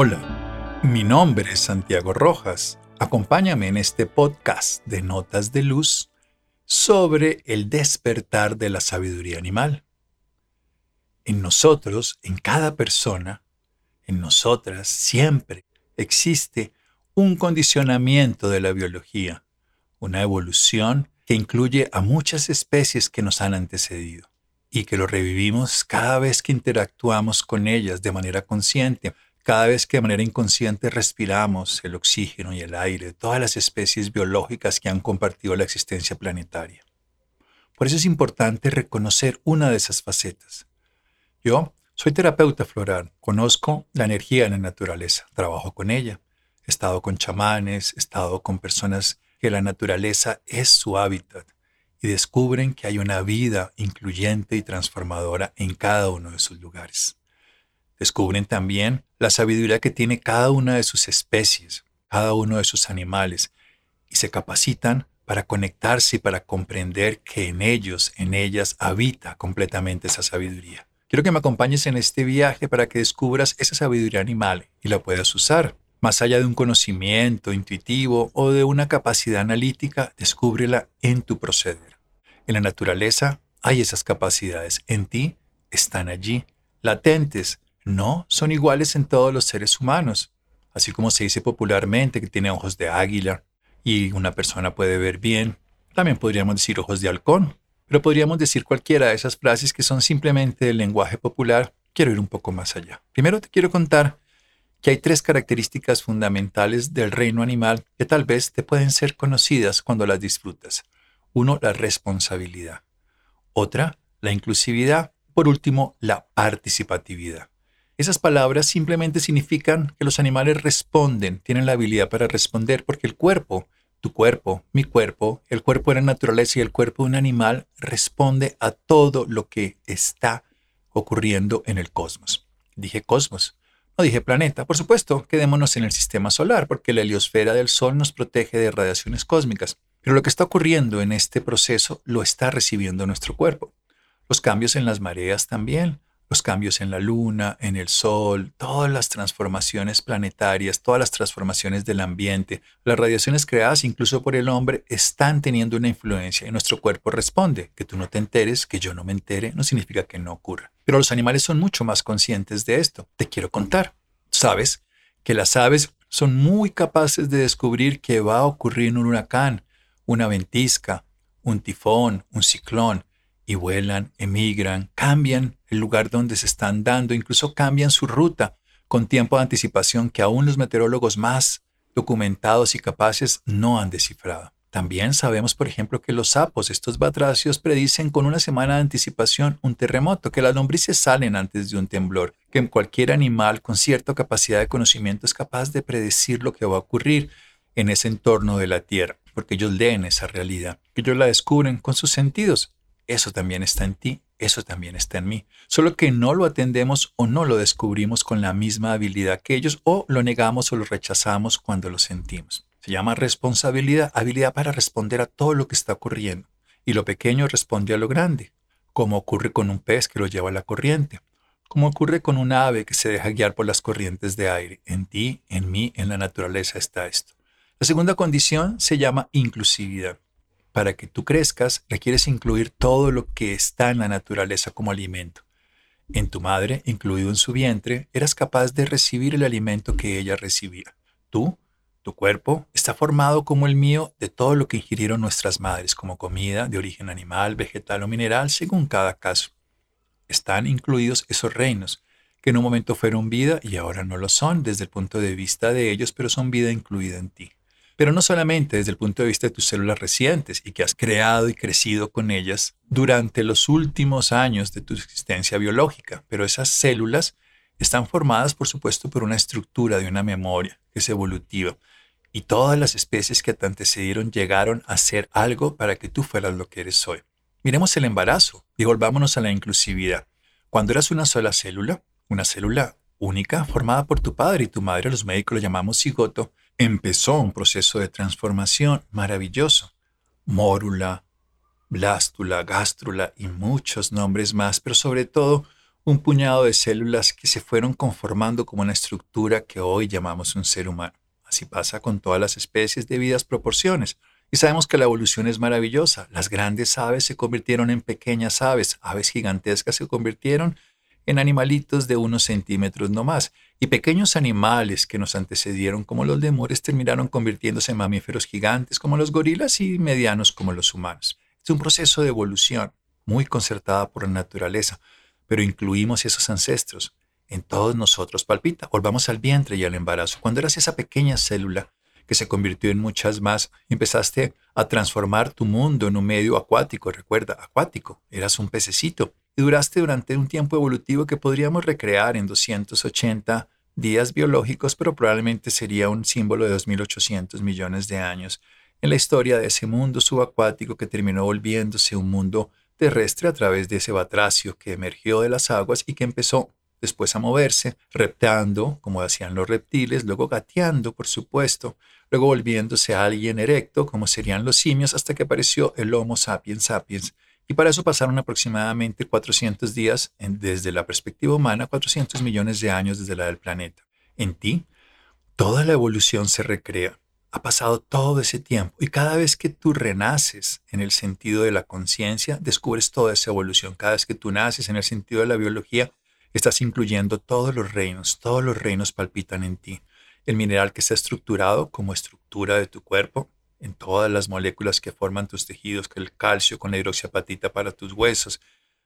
Hola, mi nombre es Santiago Rojas. Acompáñame en este podcast de Notas de Luz sobre el despertar de la sabiduría animal. En nosotros, en cada persona, en nosotras, siempre existe un condicionamiento de la biología, una evolución que incluye a muchas especies que nos han antecedido y que lo revivimos cada vez que interactuamos con ellas de manera consciente cada vez que de manera inconsciente respiramos el oxígeno y el aire todas las especies biológicas que han compartido la existencia planetaria. Por eso es importante reconocer una de esas facetas. Yo soy terapeuta floral, conozco la energía en la naturaleza, trabajo con ella, he estado con chamanes, he estado con personas que la naturaleza es su hábitat y descubren que hay una vida incluyente y transformadora en cada uno de sus lugares. Descubren también la sabiduría que tiene cada una de sus especies, cada uno de sus animales, y se capacitan para conectarse y para comprender que en ellos, en ellas, habita completamente esa sabiduría. Quiero que me acompañes en este viaje para que descubras esa sabiduría animal y la puedas usar. Más allá de un conocimiento intuitivo o de una capacidad analítica, descúbrela en tu proceder. En la naturaleza hay esas capacidades, en ti están allí, latentes, no son iguales en todos los seres humanos. Así como se dice popularmente que tiene ojos de águila y una persona puede ver bien, también podríamos decir ojos de halcón. Pero podríamos decir cualquiera de esas frases que son simplemente del lenguaje popular. Quiero ir un poco más allá. Primero te quiero contar que hay tres características fundamentales del reino animal que tal vez te pueden ser conocidas cuando las disfrutas. Uno, la responsabilidad. Otra, la inclusividad. Por último, la participatividad. Esas palabras simplemente significan que los animales responden, tienen la habilidad para responder, porque el cuerpo, tu cuerpo, mi cuerpo, el cuerpo de la naturaleza y el cuerpo de un animal responde a todo lo que está ocurriendo en el cosmos. Dije cosmos, no dije planeta. Por supuesto, quedémonos en el sistema solar, porque la heliosfera del Sol nos protege de radiaciones cósmicas. Pero lo que está ocurriendo en este proceso lo está recibiendo nuestro cuerpo. Los cambios en las mareas también, los cambios en la luna, en el sol, todas las transformaciones planetarias, todas las transformaciones del ambiente, las radiaciones creadas incluso por el hombre están teniendo una influencia y nuestro cuerpo responde. Que tú no te enteres, que yo no me entere, no significa que no ocurra. Pero los animales son mucho más conscientes de esto. Te quiero contar. Sabes que las aves son muy capaces de descubrir que va a ocurrir un huracán, una ventisca, un tifón, un ciclón, y vuelan, emigran, cambian el lugar donde se están dando, incluso cambian su ruta con tiempo de anticipación que aún los meteorólogos más documentados y capaces no han descifrado. También sabemos, por ejemplo, que los sapos, estos batracios, predicen con una semana de anticipación un terremoto, que las lombrices salen antes de un temblor, que cualquier animal con cierta capacidad de conocimiento es capaz de predecir lo que va a ocurrir en ese entorno de la Tierra, porque ellos leen esa realidad, ellos la descubren con sus sentidos eso también está en ti, eso también está en mí. Solo que no lo atendemos o no lo descubrimos con la misma habilidad que ellos o lo negamos o lo rechazamos cuando lo sentimos. Se llama responsabilidad, habilidad para responder a todo lo que está ocurriendo. Y lo pequeño responde a lo grande, como ocurre con un pez que lo lleva a la corriente, como ocurre con un ave que se deja guiar por las corrientes de aire. En ti, en mí, en la naturaleza está esto. La segunda condición se llama inclusividad para que tú crezcas, requieres incluir todo lo que está en la naturaleza como alimento. En tu madre, incluido en su vientre, eras capaz de recibir el alimento que ella recibía. Tú, tu cuerpo, está formado como el mío de todo lo que ingirieron nuestras madres como comida de origen animal, vegetal o mineral, según cada caso. Están incluidos esos reinos, que en un momento fueron vida y ahora no lo son desde el punto de vista de ellos, pero son vida incluida en ti pero no solamente desde el punto de vista de tus células recientes y que has creado y crecido con ellas durante los últimos años de tu existencia biológica, pero esas células están formadas, por supuesto, por una estructura de una memoria que es evolutiva. Y todas las especies que te antecedieron llegaron a ser algo para que tú fueras lo que eres hoy. Miremos el embarazo y volvámonos a la inclusividad. Cuando eras una sola célula, una célula única formada por tu padre y tu madre, los médicos lo llamamos cigoto, empezó un proceso de transformación maravilloso. Mórula, blástula, gástrula y muchos nombres más, pero sobre todo un puñado de células que se fueron conformando como una estructura que hoy llamamos un ser humano. Así pasa con todas las especies de vidas proporciones. Y sabemos que la evolución es maravillosa. Las grandes aves se convirtieron en pequeñas aves, aves gigantescas se convirtieron en animalitos de unos centímetros no más, y pequeños animales que nos antecedieron como los lemures terminaron convirtiéndose en mamíferos gigantes como los gorilas y medianos como los humanos. Es un proceso de evolución muy concertada por la naturaleza, pero incluimos esos ancestros. En todos nosotros palpita. Volvamos al vientre y al embarazo. Cuando eras esa pequeña célula que se convirtió en muchas más, empezaste a transformar tu mundo en un medio acuático. Recuerda, acuático. Eras un pececito. Y duraste durante un tiempo evolutivo que podríamos recrear en 280 días biológicos, pero probablemente sería un símbolo de 2.800 millones de años en la historia de ese mundo subacuático que terminó volviéndose un mundo terrestre a través de ese batracio que emergió de las aguas y que empezó después a moverse, reptando, como hacían los reptiles, luego gateando, por supuesto, luego volviéndose a alguien erecto, como serían los simios, hasta que apareció el Homo sapiens sapiens. Y para eso pasaron aproximadamente 400 días desde la perspectiva humana, 400 millones de años desde la del planeta. En ti, toda la evolución se recrea ha pasado todo ese tiempo y cada vez que tú renaces en el sentido de la conciencia, descubres toda esa evolución. Cada vez que tú naces en el sentido de la biología, estás incluyendo todos los reinos, todos los reinos palpitan en ti. El mineral que está estructurado como estructura de tu cuerpo, en todas las moléculas que forman tus tejidos, que el calcio con la hidroxiapatita para tus huesos,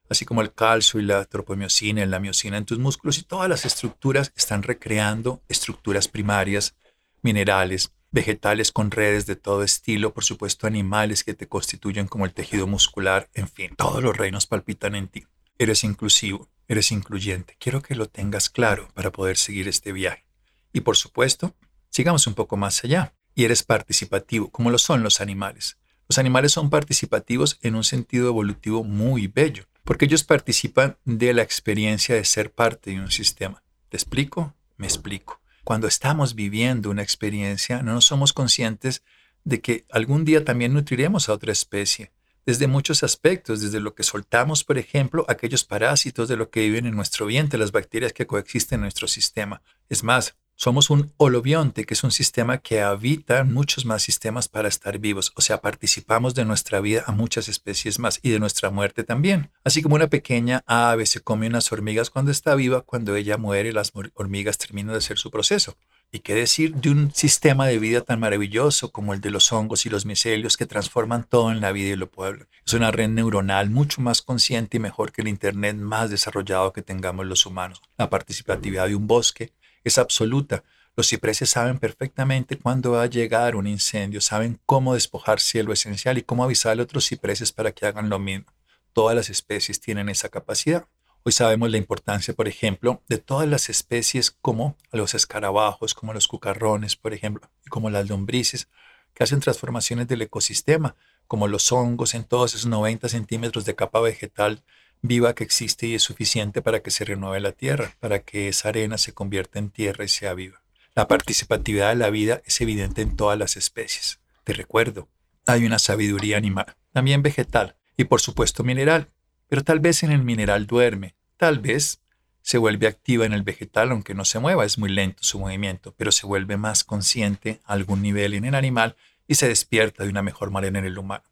así como el calcio y la tropomiosina y la miosina en tus músculos y todas las estructuras están recreando estructuras primarias, minerales, vegetales con redes de todo estilo, por supuesto animales que te constituyen como el tejido muscular, en fin, todos los reinos palpitan en ti. Eres inclusivo, eres incluyente. Quiero que lo tengas claro para poder seguir este viaje. Y por supuesto, sigamos un poco más allá. Y eres participativo, como lo son los animales. Los animales son participativos en un sentido evolutivo muy bello, porque ellos participan de la experiencia de ser parte de un sistema. ¿Te explico? Me explico cuando estamos viviendo una experiencia, no somos conscientes de que algún día también nutriremos a otra especie, desde muchos aspectos, desde lo que soltamos, por ejemplo, aquellos parásitos de lo que viven en nuestro vientre, las bacterias que coexisten en nuestro sistema. Es más, somos un holobionte, que es un sistema que habita muchos más sistemas para estar vivos, o sea, participamos de nuestra vida a muchas especies más y de nuestra muerte también. Así como una pequeña ave se come unas hormigas cuando está viva, cuando ella muere, las hormigas terminan de hacer su proceso. ¿Y qué decir de un sistema de vida tan maravilloso como el de los hongos y los micelios que transforman todo en la vida y lo pueblo? Es una red neuronal mucho más consciente y mejor que el Internet más desarrollado que tengamos los humanos. La participatividad de un bosque, es absoluta. Los cipreses saben perfectamente cuándo va a llegar un incendio, saben cómo despojar cielo esencial y cómo avisar a otros cipreses para que hagan lo mismo. Todas las especies tienen esa capacidad. Hoy sabemos la importancia, por ejemplo, de todas las especies como los escarabajos, como los cucarrones, por ejemplo, y como las lombrices, que hacen transformaciones del ecosistema, como los hongos en todos esos 90 centímetros de capa vegetal viva que existe y es suficiente para que se renueve la tierra, para que esa arena se convierta en tierra y sea viva. La participatividad de la vida es evidente en todas las especies. Te recuerdo, hay una sabiduría animal, también vegetal y por supuesto mineral, pero tal vez en el mineral duerme, tal vez se vuelve activa en el vegetal aunque no se mueva, es muy lento su movimiento, pero se vuelve más consciente a algún nivel en el animal y se despierta de una mejor manera en el humano.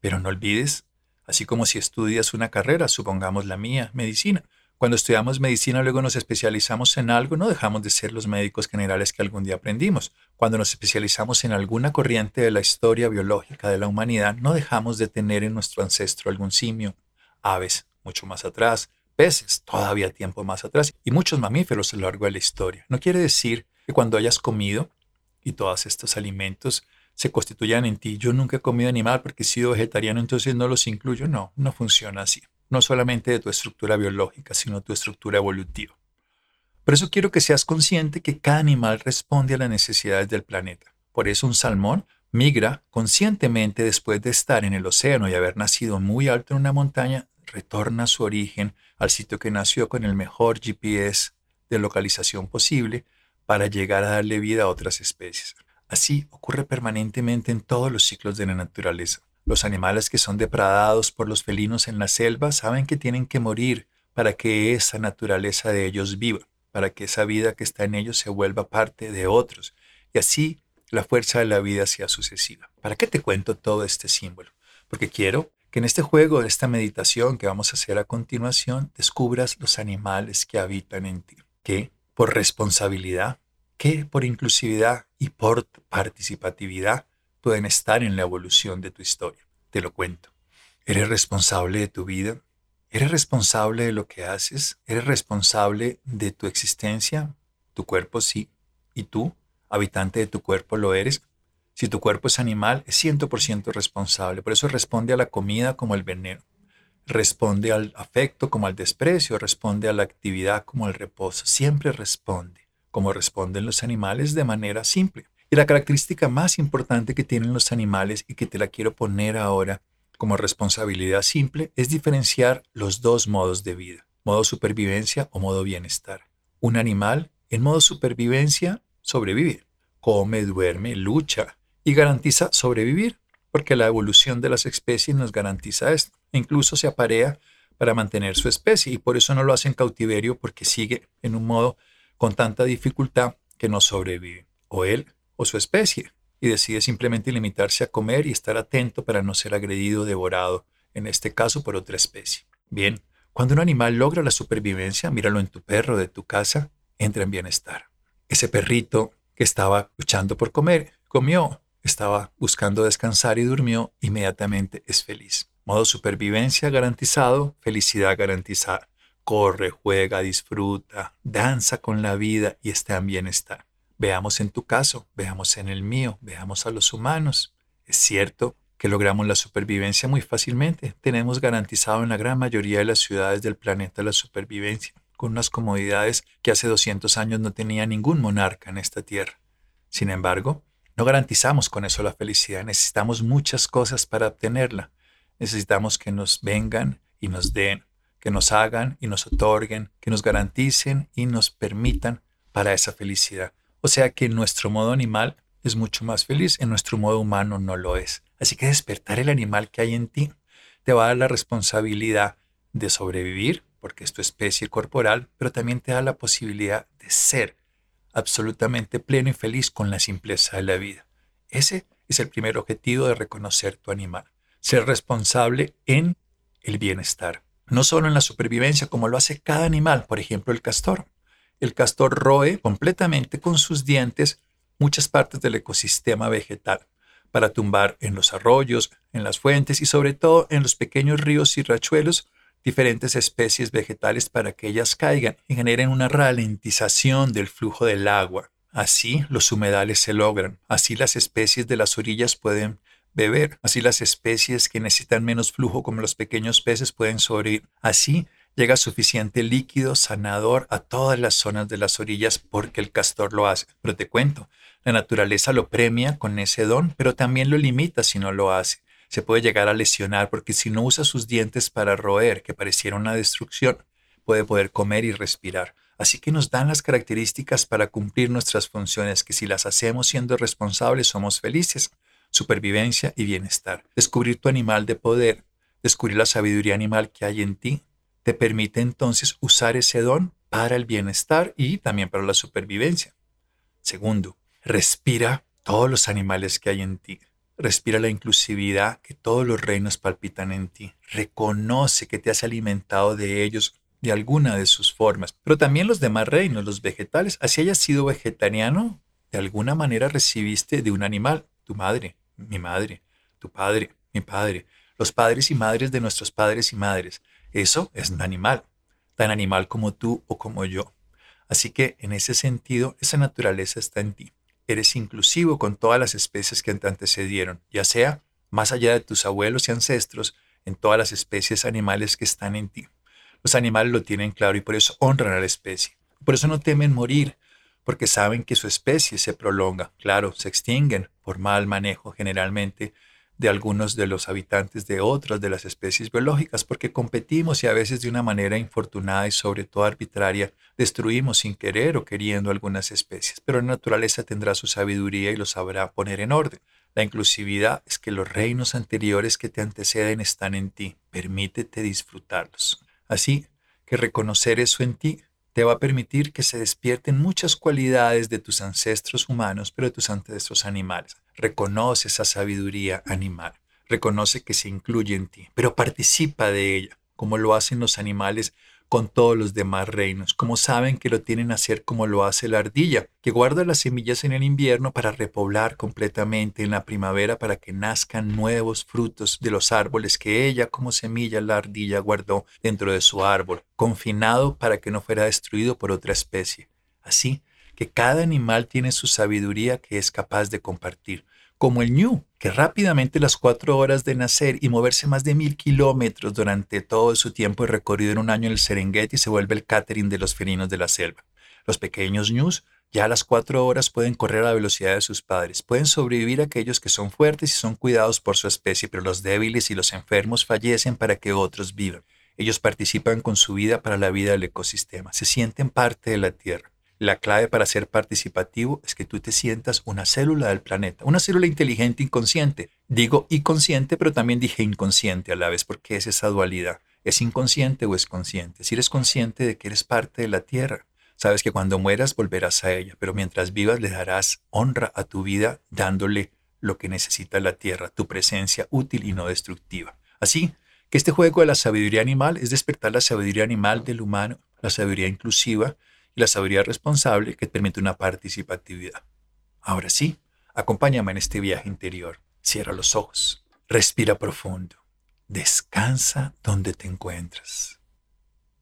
Pero no olvides así como si estudias una carrera, supongamos la mía, medicina. Cuando estudiamos medicina luego nos especializamos en algo, no dejamos de ser los médicos generales que algún día aprendimos. Cuando nos especializamos en alguna corriente de la historia biológica de la humanidad, no dejamos de tener en nuestro ancestro algún simio, aves mucho más atrás, peces todavía tiempo más atrás y muchos mamíferos a lo largo de la historia. No quiere decir que cuando hayas comido y todos estos alimentos se constituyan en ti. Yo nunca he comido animal porque he sido vegetariano, entonces no los incluyo. No, no funciona así. No solamente de tu estructura biológica, sino tu estructura evolutiva. Por eso quiero que seas consciente que cada animal responde a las necesidades del planeta. Por eso un salmón migra conscientemente después de estar en el océano y haber nacido muy alto en una montaña, retorna a su origen, al sitio que nació con el mejor GPS de localización posible para llegar a darle vida a otras especies. Así ocurre permanentemente en todos los ciclos de la naturaleza. Los animales que son depradados por los felinos en la selva saben que tienen que morir para que esa naturaleza de ellos viva, para que esa vida que está en ellos se vuelva parte de otros. Y así la fuerza de la vida sea sucesiva. ¿Para qué te cuento todo este símbolo? Porque quiero que en este juego, de esta meditación que vamos a hacer a continuación, descubras los animales que habitan en ti, que por responsabilidad, que por inclusividad y por participatividad pueden estar en la evolución de tu historia. Te lo cuento. ¿Eres responsable de tu vida? ¿Eres responsable de lo que haces? ¿Eres responsable de tu existencia? Tu cuerpo sí. ¿Y tú, habitante de tu cuerpo, lo eres? Si tu cuerpo es animal, es 100% responsable. Por eso responde a la comida como el veneno. Responde al afecto como al desprecio. Responde a la actividad como al reposo. Siempre responde, como responden los animales, de manera simple. Y la característica más importante que tienen los animales y que te la quiero poner ahora como responsabilidad simple es diferenciar los dos modos de vida, modo supervivencia o modo bienestar. Un animal en modo supervivencia sobrevive, come, duerme, lucha, y garantiza sobrevivir, porque la evolución de las especies nos garantiza esto. E incluso se aparea para mantener su especie y por eso no lo hace en cautiverio porque sigue en un modo con tanta dificultad que no sobrevive, o él o su especie, y decide simplemente limitarse a comer y estar atento para no ser agredido o devorado, en este caso por otra especie. Bien, cuando un animal logra la supervivencia, míralo en tu perro de tu casa, entra en bienestar. Ese perrito que estaba luchando por comer, comió, estaba buscando descansar y durmió, inmediatamente es feliz. Modo supervivencia garantizado, felicidad garantizada. Corre, juega, disfruta, danza con la vida y está en bienestar. Veamos en tu caso, veamos en el mío, veamos a los humanos. Es cierto que logramos la supervivencia muy fácilmente. Tenemos garantizado en la gran mayoría de las ciudades del planeta la supervivencia, con unas comodidades que hace 200 años no tenía ningún monarca en esta tierra. Sin embargo, no garantizamos con eso la felicidad, necesitamos muchas cosas para obtenerla. Necesitamos que nos vengan y nos den, que nos hagan y nos otorguen, que nos garanticen y nos permitan para esa felicidad. O sea que nuestro modo animal es mucho más feliz, en nuestro modo humano no lo es. Así que despertar el animal que hay en ti te va a dar la responsabilidad de sobrevivir, porque es tu especie corporal, pero también te da la posibilidad de ser absolutamente pleno y feliz con la simpleza de la vida. Ese es el primer objetivo de reconocer tu animal. Ser responsable en el bienestar. No solo en la supervivencia como lo hace cada animal, por ejemplo el castor. El castor roe completamente con sus dientes muchas partes del ecosistema vegetal para tumbar en los arroyos, en las fuentes y sobre todo en los pequeños ríos y rachuelos diferentes especies vegetales para que ellas caigan y generen una ralentización del flujo del agua. Así los humedales se logran, así las especies de las orillas pueden beber, así las especies que necesitan menos flujo como los pequeños peces pueden sobrevivir. Así llega suficiente líquido sanador a todas las zonas de las orillas porque el castor lo hace. Pero te cuento, la naturaleza lo premia con ese don, pero también lo limita si no lo hace se puede llegar a lesionar porque si no usa sus dientes para roer, que pareciera una destrucción, puede poder comer y respirar. Así que nos dan las características para cumplir nuestras funciones que si las hacemos siendo responsables somos felices. Supervivencia y bienestar. Descubrir tu animal de poder, descubrir la sabiduría animal que hay en ti, te permite entonces usar ese don para el bienestar y también para la supervivencia. Segundo, respira todos los animales que hay en ti. Respira la inclusividad que todos los reinos palpitan en ti. Reconoce que te has alimentado de ellos de alguna de sus formas, pero también los demás reinos, los vegetales. Así hayas sido vegetariano, de alguna manera recibiste de un animal, tu madre, mi madre, tu padre, mi padre, los padres y madres de nuestros padres y madres. Eso es un animal, tan animal como tú o como yo. Así que en ese sentido, esa naturaleza está en ti eres inclusivo con todas las especies que te antecedieron, ya sea más allá de tus abuelos y ancestros, en todas las especies animales que están en ti. Los animales lo tienen claro y por eso honran a la especie. Por eso no temen morir, porque saben que su especie se prolonga. Claro, se extinguen por mal manejo generalmente de algunos de los habitantes de otras de las especies biológicas, porque competimos y a veces de una manera infortunada y sobre todo arbitraria destruimos sin querer o queriendo algunas especies, pero la naturaleza tendrá su sabiduría y lo sabrá poner en orden. La inclusividad es que los reinos anteriores que te anteceden están en ti, permítete disfrutarlos. Así que reconocer eso en ti te va a permitir que se despierten muchas cualidades de tus ancestros humanos, pero de tus ancestros animales. Reconoce esa sabiduría animal, reconoce que se incluye en ti, pero participa de ella, como lo hacen los animales con todos los demás reinos, como saben que lo tienen a hacer como lo hace la ardilla, que guarda las semillas en el invierno para repoblar completamente en la primavera para que nazcan nuevos frutos de los árboles que ella como semilla la ardilla guardó dentro de su árbol, confinado para que no fuera destruido por otra especie. Así que cada animal tiene su sabiduría que es capaz de compartir como el ñu, que rápidamente las cuatro horas de nacer y moverse más de mil kilómetros durante todo su tiempo de recorrido en un año en el Serengeti se vuelve el catering de los felinos de la selva. Los pequeños ñus ya a las cuatro horas pueden correr a la velocidad de sus padres. Pueden sobrevivir aquellos que son fuertes y son cuidados por su especie, pero los débiles y los enfermos fallecen para que otros vivan. Ellos participan con su vida para la vida del ecosistema, se sienten parte de la Tierra. La clave para ser participativo es que tú te sientas una célula del planeta, una célula inteligente inconsciente. Digo inconsciente, pero también dije inconsciente a la vez, porque es esa dualidad. ¿Es inconsciente o es consciente? Si eres consciente de que eres parte de la Tierra, sabes que cuando mueras volverás a ella, pero mientras vivas le darás honra a tu vida dándole lo que necesita la Tierra, tu presencia útil y no destructiva. Así que este juego de la sabiduría animal es despertar la sabiduría animal del humano, la sabiduría inclusiva, la sabiduría responsable que permite una participatividad. Ahora sí, acompáñame en este viaje interior. Cierra los ojos, respira profundo, descansa donde te encuentras.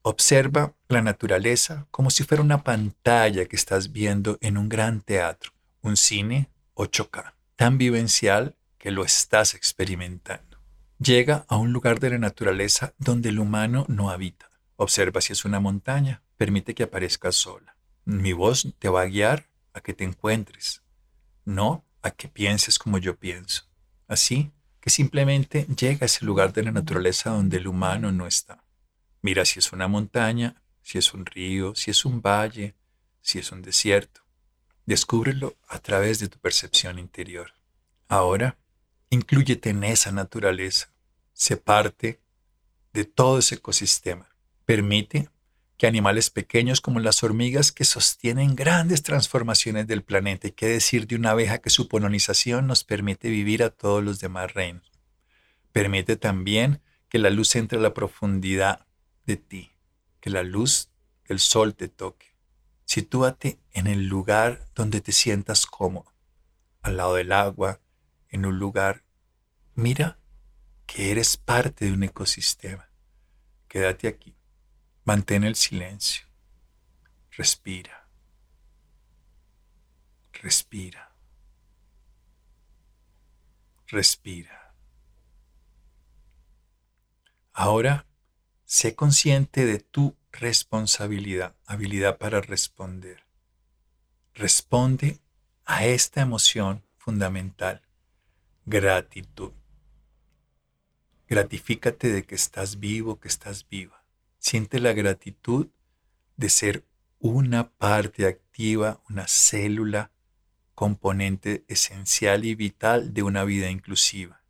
Observa la naturaleza como si fuera una pantalla que estás viendo en un gran teatro, un cine 8K, tan vivencial que lo estás experimentando. Llega a un lugar de la naturaleza donde el humano no habita. Observa si es una montaña, permite que aparezcas sola. Mi voz te va a guiar a que te encuentres, no a que pienses como yo pienso. Así que simplemente llega a ese lugar de la naturaleza donde el humano no está. Mira si es una montaña, si es un río, si es un valle, si es un desierto. Descúbrelo a través de tu percepción interior. Ahora, inclúyete en esa naturaleza. Sé parte de todo ese ecosistema. Permite que animales pequeños como las hormigas que sostienen grandes transformaciones del planeta y qué decir de una abeja que su polinización nos permite vivir a todos los demás reinos. Permite también que la luz entre a la profundidad de ti, que la luz del sol te toque. Sitúate en el lugar donde te sientas cómodo, al lado del agua, en un lugar. Mira que eres parte de un ecosistema. Quédate aquí. Mantén el silencio. Respira. Respira. Respira. Ahora, sé consciente de tu responsabilidad, habilidad para responder. Responde a esta emoción fundamental, gratitud. Gratifícate de que estás vivo, que estás viva. Siente la gratitud de ser una parte activa, una célula, componente esencial y vital de una vida inclusiva.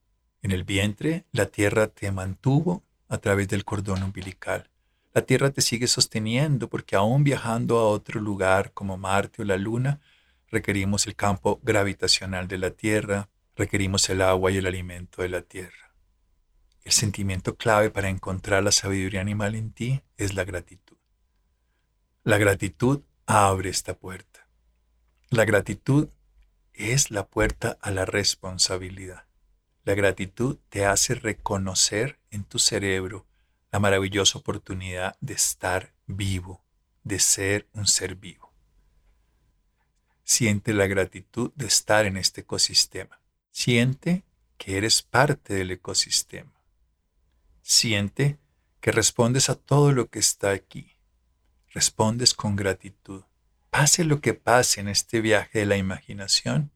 En el vientre, la tierra te mantuvo a través del cordón umbilical. La tierra te sigue sosteniendo porque aún viajando a otro lugar como Marte o la Luna, requerimos el campo gravitacional de la tierra, requerimos el agua y el alimento de la tierra. El sentimiento clave para encontrar la sabiduría animal en ti es la gratitud. La gratitud abre esta puerta. La gratitud es la puerta a la responsabilidad. La gratitud te hace reconocer en tu cerebro la maravillosa oportunidad de estar vivo, de ser un ser vivo. Siente la gratitud de estar en este ecosistema. Siente que eres parte del ecosistema. Siente que respondes a todo lo que está aquí. Respondes con gratitud. Pase lo que pase en este viaje de la imaginación,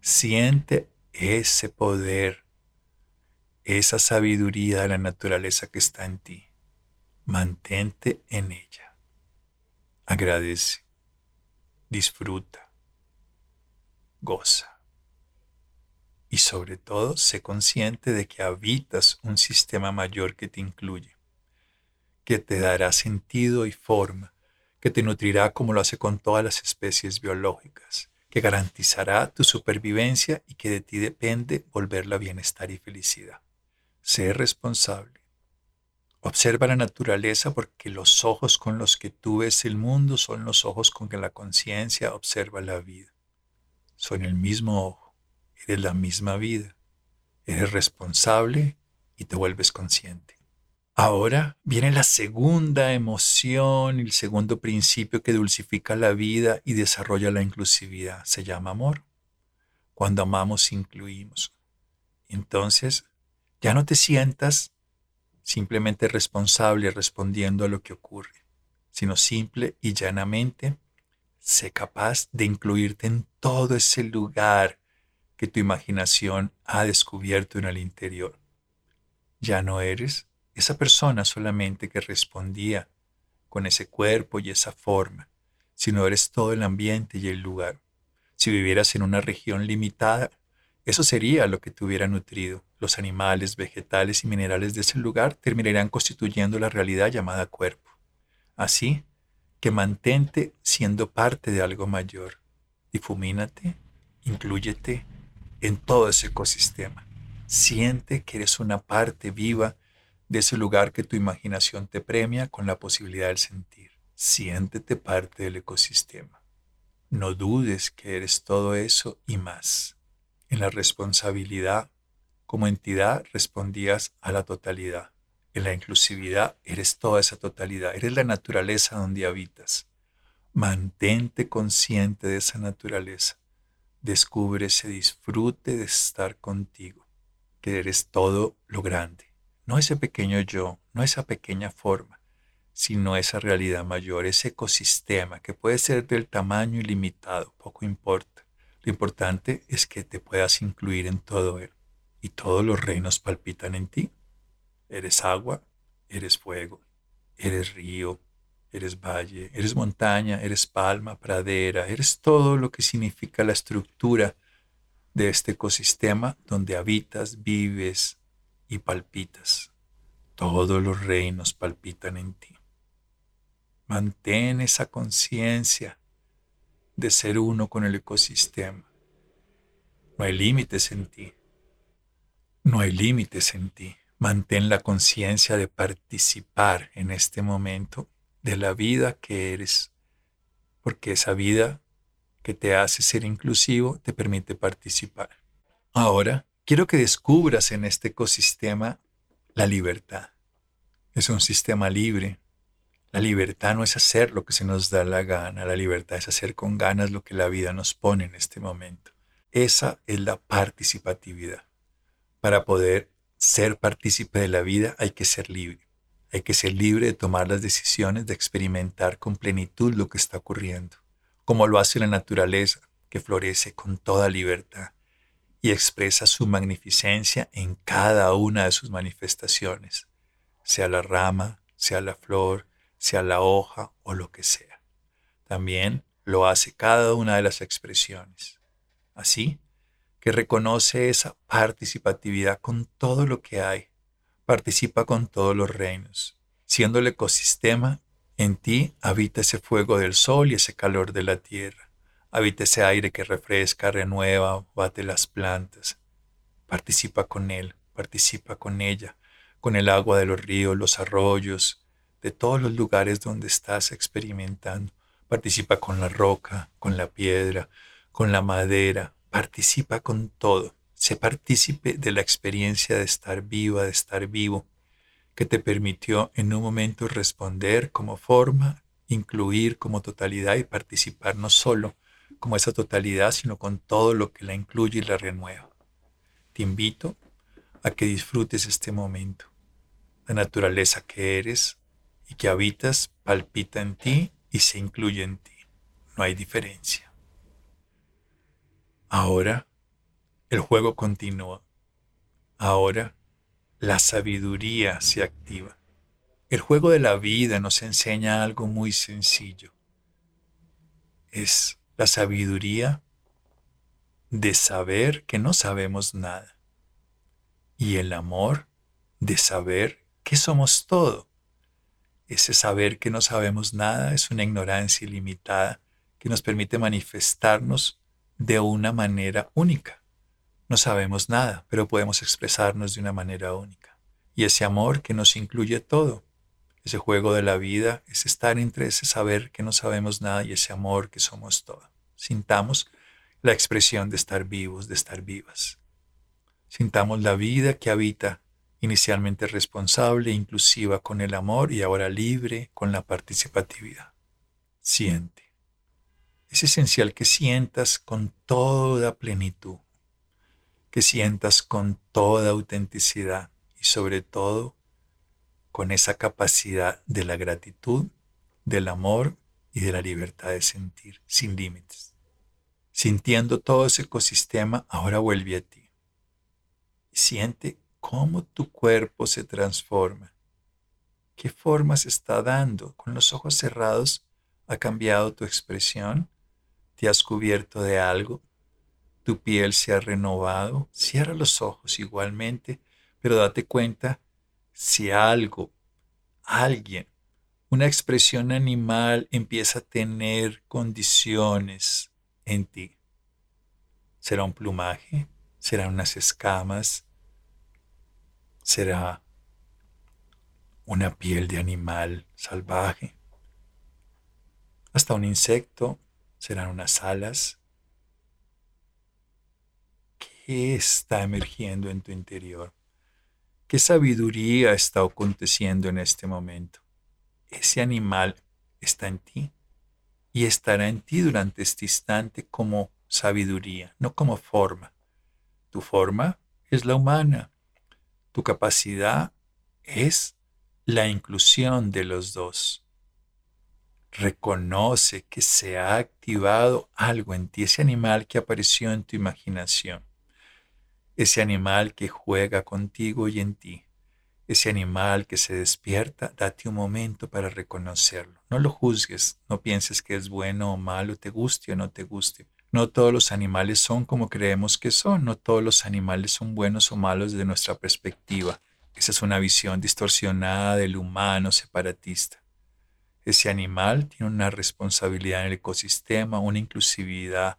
siente ese poder, esa sabiduría de la naturaleza que está en ti. Mantente en ella. Agradece. Disfruta. Goza y sobre todo sé consciente de que habitas un sistema mayor que te incluye, que te dará sentido y forma, que te nutrirá como lo hace con todas las especies biológicas, que garantizará tu supervivencia y que de ti depende volverla bienestar y felicidad. Sé responsable. Observa la naturaleza porque los ojos con los que tú ves el mundo son los ojos con que la conciencia observa la vida. Son el mismo ojo, eres la misma vida. Eres responsable y te vuelves consciente. Ahora viene la segunda emoción, el segundo principio que dulcifica la vida y desarrolla la inclusividad. Se llama amor. Cuando amamos, incluimos. Entonces, ya no te sientas simplemente responsable respondiendo a lo que ocurre, sino simple y llanamente sé capaz de incluirte en todo ese lugar que tu imaginación ha descubierto en el interior. Ya no eres esa persona solamente que respondía con ese cuerpo y esa forma, sino eres todo el ambiente y el lugar. Si vivieras en una región limitada, eso sería lo que te hubiera nutrido. Los animales, vegetales y minerales de ese lugar terminarían constituyendo la realidad llamada cuerpo. Así que mantente siendo parte de algo mayor. Difumínate, inclúyete en todo ese ecosistema. Siente que eres una parte viva de ese lugar que tu imaginación te premia con la posibilidad del sentir. Siéntete parte del ecosistema. No dudes que eres todo eso y más. En la responsabilidad, como entidad, respondías a la totalidad. En la inclusividad, eres toda esa totalidad. Eres la naturaleza donde habitas. Mantente consciente de esa naturaleza. Descubre ese disfrute de estar contigo, que eres todo lo grande no ese pequeño yo, no esa pequeña forma, sino esa realidad mayor, ese ecosistema que puede ser del tamaño ilimitado, poco importa. Lo importante es que te puedas incluir en todo él y todos los reinos palpitan en ti. Eres agua, eres fuego, eres río, eres valle, eres montaña, eres palma, pradera, eres todo lo que significa la estructura de este ecosistema donde habitas, vives, y palpitas. Todos los reinos palpitan en ti. Mantén esa conciencia de ser uno con el ecosistema. No hay límites en ti. No hay límites en ti. Mantén la conciencia de participar en este momento de la vida que eres, porque esa vida que te hace ser inclusivo te permite participar. Ahora quiero que descubras en este ecosistema la libertad. Es un sistema libre. La libertad no es hacer lo que se nos da la gana, la libertad es hacer con ganas lo que la vida nos pone en este momento. Esa es la participatividad. Para poder ser partícipe de la vida hay que ser libre. Hay que ser libre de tomar las decisiones, de experimentar con plenitud lo que está ocurriendo, como lo hace la naturaleza, que florece con toda libertad y expresa su magnificencia en cada una de sus manifestaciones, sea la rama, sea la flor, sea la hoja o lo que sea. También lo hace cada una de las expresiones. Así que reconoce esa participatividad con todo lo que hay, participa con todos los reinos. Siendo el ecosistema, en ti habita ese fuego del sol y ese calor de la tierra Habita ese aire que refresca, renueva, bate las plantas. Participa con él, participa con ella, con el agua de los ríos, los arroyos, de todos los lugares donde estás experimentando. Participa con la roca, con la piedra, con la madera. Participa con todo. Sé partícipe de la experiencia de estar viva, de estar vivo, que te permitió en un momento responder como forma, incluir como totalidad y participar no solo como esa totalidad, sino con todo lo que la incluye y la renueva. Te invito a que disfrutes este momento. La naturaleza que eres y que habitas palpita en ti y se incluye en ti. No hay diferencia. Ahora el juego continúa. Ahora la sabiduría se activa. El juego de la vida nos enseña algo muy sencillo. Es la sabiduría de saber que no sabemos nada y el amor de saber que somos todo Ese saber que no sabemos nada es una ignorancia ilimitada que nos permite manifestarnos de una manera única. No sabemos nada, pero podemos expresarnos de una manera única. Y ese amor que nos incluye todo, ese juego de la vida, es estar entre ese saber que no sabemos nada y ese amor que somos todo. Sintamos la expresión de estar vivos, de estar vivas. Sintamos la vida que habita, inicialmente responsable e inclusiva con el amor y ahora libre con la participatividad. Siente. Es esencial que sientas con toda plenitud, que sientas con toda autenticidad y sobre todo con esa capacidad de la gratitud, del amor y de la libertad de sentir sin límites. Sintiendo todo ese ecosistema, ahora vuelve a ti siente cómo tu cuerpo se transforma. ¿Qué forma se está dando? Con los ojos cerrados ha cambiado tu expresión. ¿Te has cubierto de algo? ¿Tu piel se ha renovado? Cierra los ojos igualmente, pero date cuenta si algo, alguien, una expresión animal empieza a tener condiciones en ti. ¿Será un plumaje? serán unas escamas, será una piel de animal salvaje, hasta un insecto, serán unas alas. ¿Qué está emergiendo en tu interior? ¿Qué sabiduría está aconteciendo en este momento? Ese animal está en ti y estará en ti durante este instante como sabiduría, no como forma. Tu forma es la humana. Tu capacidad es la inclusión de los dos. Reconoce que se ha activado algo en ti, ese animal que apareció en tu imaginación, ese animal que juega contigo y en ti, ese animal que se despierta, date un momento para reconocerlo. No lo juzgues, no pienses que es bueno o malo, te guste o no te guste. No todos los animales son como creemos que son, no todos los animales son buenos o malos desde nuestra perspectiva. Esa es una visión distorsionada del humano separatista. Ese animal tiene una responsabilidad en el ecosistema, una inclusividad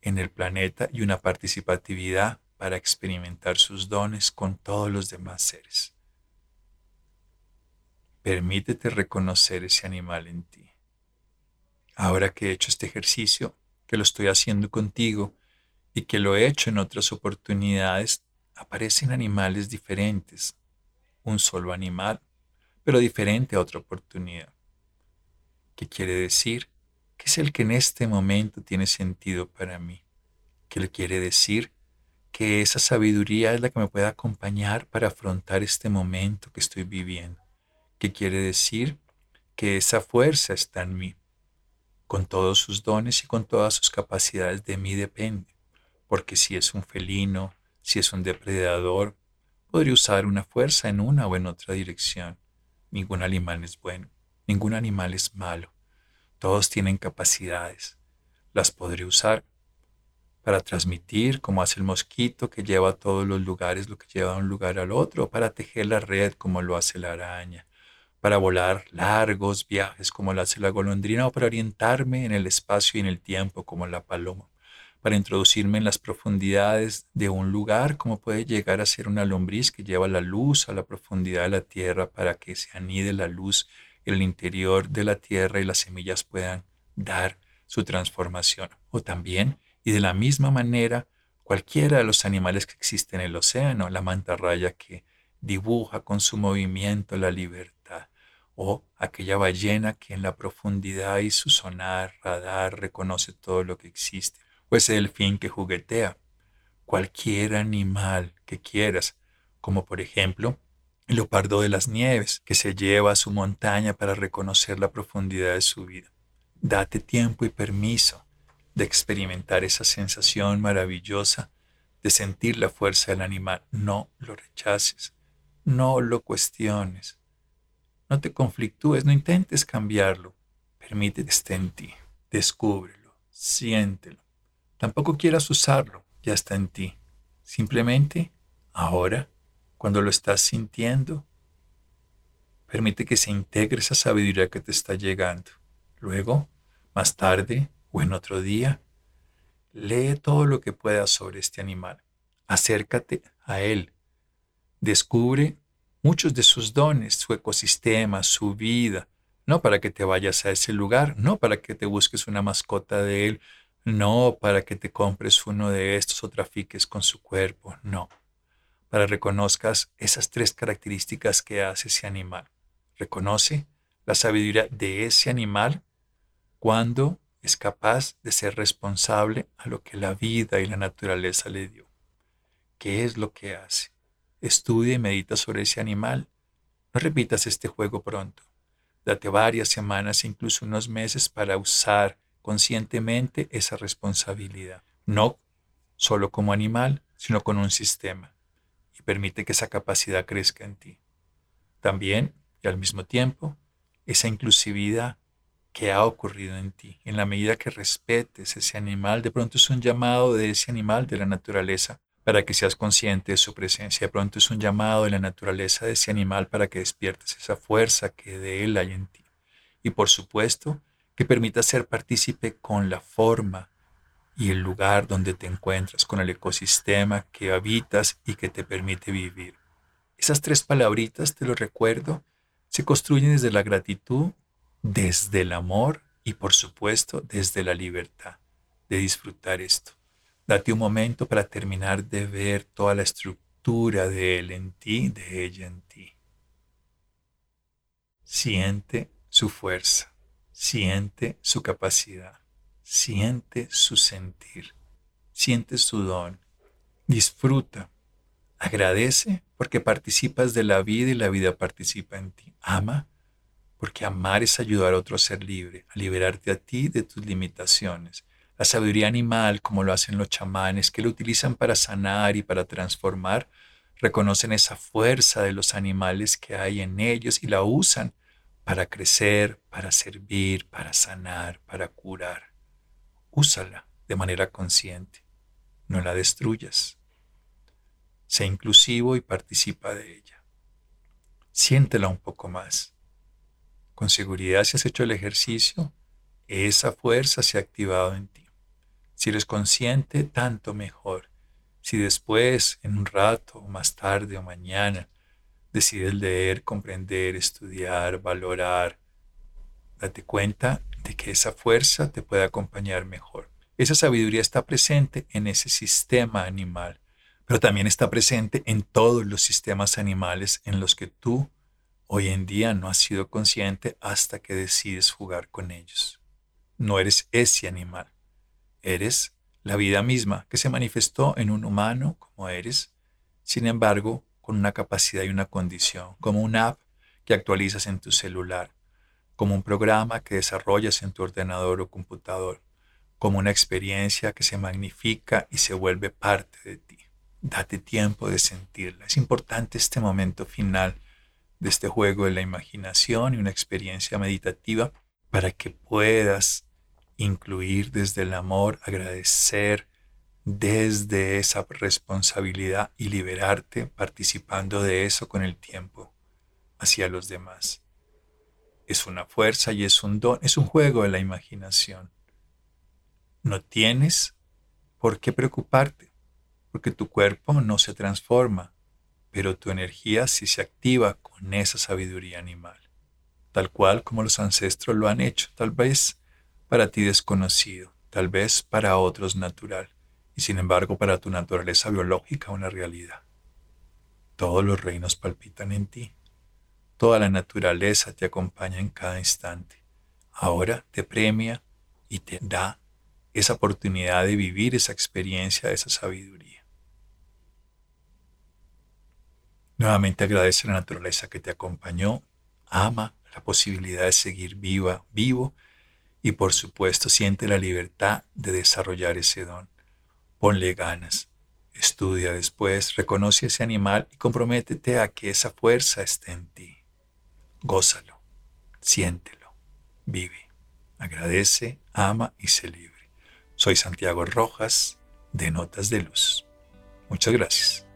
en el planeta y una participatividad para experimentar sus dones con todos los demás seres. Permítete reconocer ese animal en ti. Ahora que he hecho este ejercicio, que lo estoy haciendo contigo y que lo he hecho en otras oportunidades, aparecen animales diferentes. Un solo animal, pero diferente a otra oportunidad. ¿Qué quiere decir? Que es el que en este momento tiene sentido para mí. ¿Qué le quiere decir? Que esa sabiduría es la que me puede acompañar para afrontar este momento que estoy viviendo. ¿Qué quiere decir? Que esa fuerza está en mí con todos sus dones y con todas sus capacidades de mí depende, porque si es un felino, si es un depredador, podría usar una fuerza en una o en otra dirección. Ningún animal es bueno, ningún animal es malo. Todos tienen capacidades. Las podría usar para transmitir, como hace el mosquito que lleva a todos los lugares lo que lleva de un lugar al otro, para tejer la red como lo hace la araña, para volar largos viajes como lo hace la golondrina o para orientarme en el espacio y en el tiempo como la paloma, para introducirme en las profundidades de un lugar como puede llegar a ser una lombriz que lleva la luz a la profundidad de la tierra para que se anide la luz en el interior de la tierra y las semillas puedan dar su transformación. O también, y de la misma manera, cualquiera de los animales que existen en el océano, la mantarraya que dibuja con su movimiento la libertad o aquella ballena que en la profundidad y su sonar, radar reconoce todo lo que existe, o ese delfín que juguetea, cualquier animal que quieras, como por ejemplo el leopardo de las nieves, que se lleva a su montaña para reconocer la profundidad de su vida. Date tiempo y permiso de experimentar esa sensación maravillosa de sentir la fuerza del animal. No lo rechaces, no lo cuestiones, no te conflictúes, no intentes cambiarlo. Permítete esté en ti. Descúbrelo, siéntelo. Tampoco quieras usarlo, ya está en ti. Simplemente, ahora, cuando lo estás sintiendo, Permite que se integre esa sabiduría que te está llegando. Luego, más tarde o en otro día, lee todo lo que puedas sobre este animal. Acércate a él. Descubre muchos de sus dones, su ecosistema, su vida. No para que te vayas a ese lugar, no para que te busques una mascota de él, no para que te compres uno de estos o trafiques con su cuerpo, no. Para reconozcas esas tres características que hace ese animal. Reconoce la sabiduría de ese animal cuando es capaz de ser responsable a lo que la vida y la naturaleza le dio. ¿Qué es lo que hace? Estudia y medita sobre ese animal. No repitas este juego pronto. Date varias semanas, incluso unos meses para usar conscientemente esa responsabilidad. No solo como animal, sino con un sistema. Y permite que esa capacidad crezca en ti. También y al mismo tiempo esa inclusividad que ha ocurrido en ti. En la medida que respetes ese animal, de pronto es un llamado de ese animal, de la naturaleza, para que seas consciente de su presencia. De pronto es un llamado de la naturaleza de ese animal para que despiertes esa fuerza que de él hay en ti. Y por supuesto, que permita ser partícipe con la forma y el lugar donde te encuentras, con el ecosistema que habitas y que te permite vivir. Esas tres palabritas, te lo recuerdo, se construyen desde la gratitud, desde el amor y por supuesto desde la libertad de disfrutar esto. Date un momento para terminar de ver toda la estructura de él en ti, de ella en ti. Siente su fuerza, siente su capacidad, siente su sentir, siente su don, disfruta, agradece porque participas de la vida y la vida participa en ti. Ama, porque amar es ayudar a otro a ser libre, a liberarte a ti de tus limitaciones. La sabiduría animal, como lo hacen los chamanes, que lo utilizan para sanar y para transformar, reconocen esa fuerza de los animales que hay en ellos y la usan para crecer, para servir, para sanar, para curar. Úsala de manera consciente. No la destruyas. Sé inclusivo y participa de ella. Siéntela un poco más. Con seguridad si has hecho el ejercicio, esa fuerza se ha activado en ti. Si eres consciente, tanto mejor. Si después, en un rato, más tarde o mañana, decides leer, comprender, estudiar, valorar, date cuenta de que esa fuerza te puede acompañar mejor. Esa sabiduría está presente en ese sistema animal pero también está presente en todos los sistemas animales en los que tú hoy en día no has sido consciente hasta que decides jugar con ellos. No eres ese animal, eres la vida misma que se manifestó en un humano como eres, sin embargo, con una capacidad y una condición, como una app que actualizas en tu celular, como un programa que desarrollas en tu ordenador o computador, como una experiencia que se magnifica y se vuelve parte de ti. Date tiempo de sentirla. Es importante este momento final de este juego de la imaginación y una experiencia meditativa para que puedas incluir desde el amor, agradecer desde esa responsabilidad y liberarte participando de eso con el tiempo hacia los demás. Es una fuerza y es un don, es un juego de la imaginación. No tienes por qué preocuparte porque tu cuerpo no se transforma, pero tu energía sí se activa con esa sabiduría animal, tal cual como los ancestros lo han hecho, tal vez para ti desconocido, tal vez para otros natural, y sin embargo para tu naturaleza biológica una realidad. Todos los reinos palpitan en ti, toda la naturaleza te acompaña en cada instante. Ahora te premia y te da esa oportunidad de vivir esa experiencia, esa sabiduría. Nuevamente agradece la naturaleza que te acompañó, ama la posibilidad de seguir viva, vivo y por supuesto siente la libertad de desarrollar ese don. Ponle ganas, estudia después, reconoce ese animal y comprométete a que esa fuerza esté en ti. Gózalo, siéntelo, vive, agradece, ama y se libre. Soy Santiago Rojas de Notas de Luz. Muchas gracias.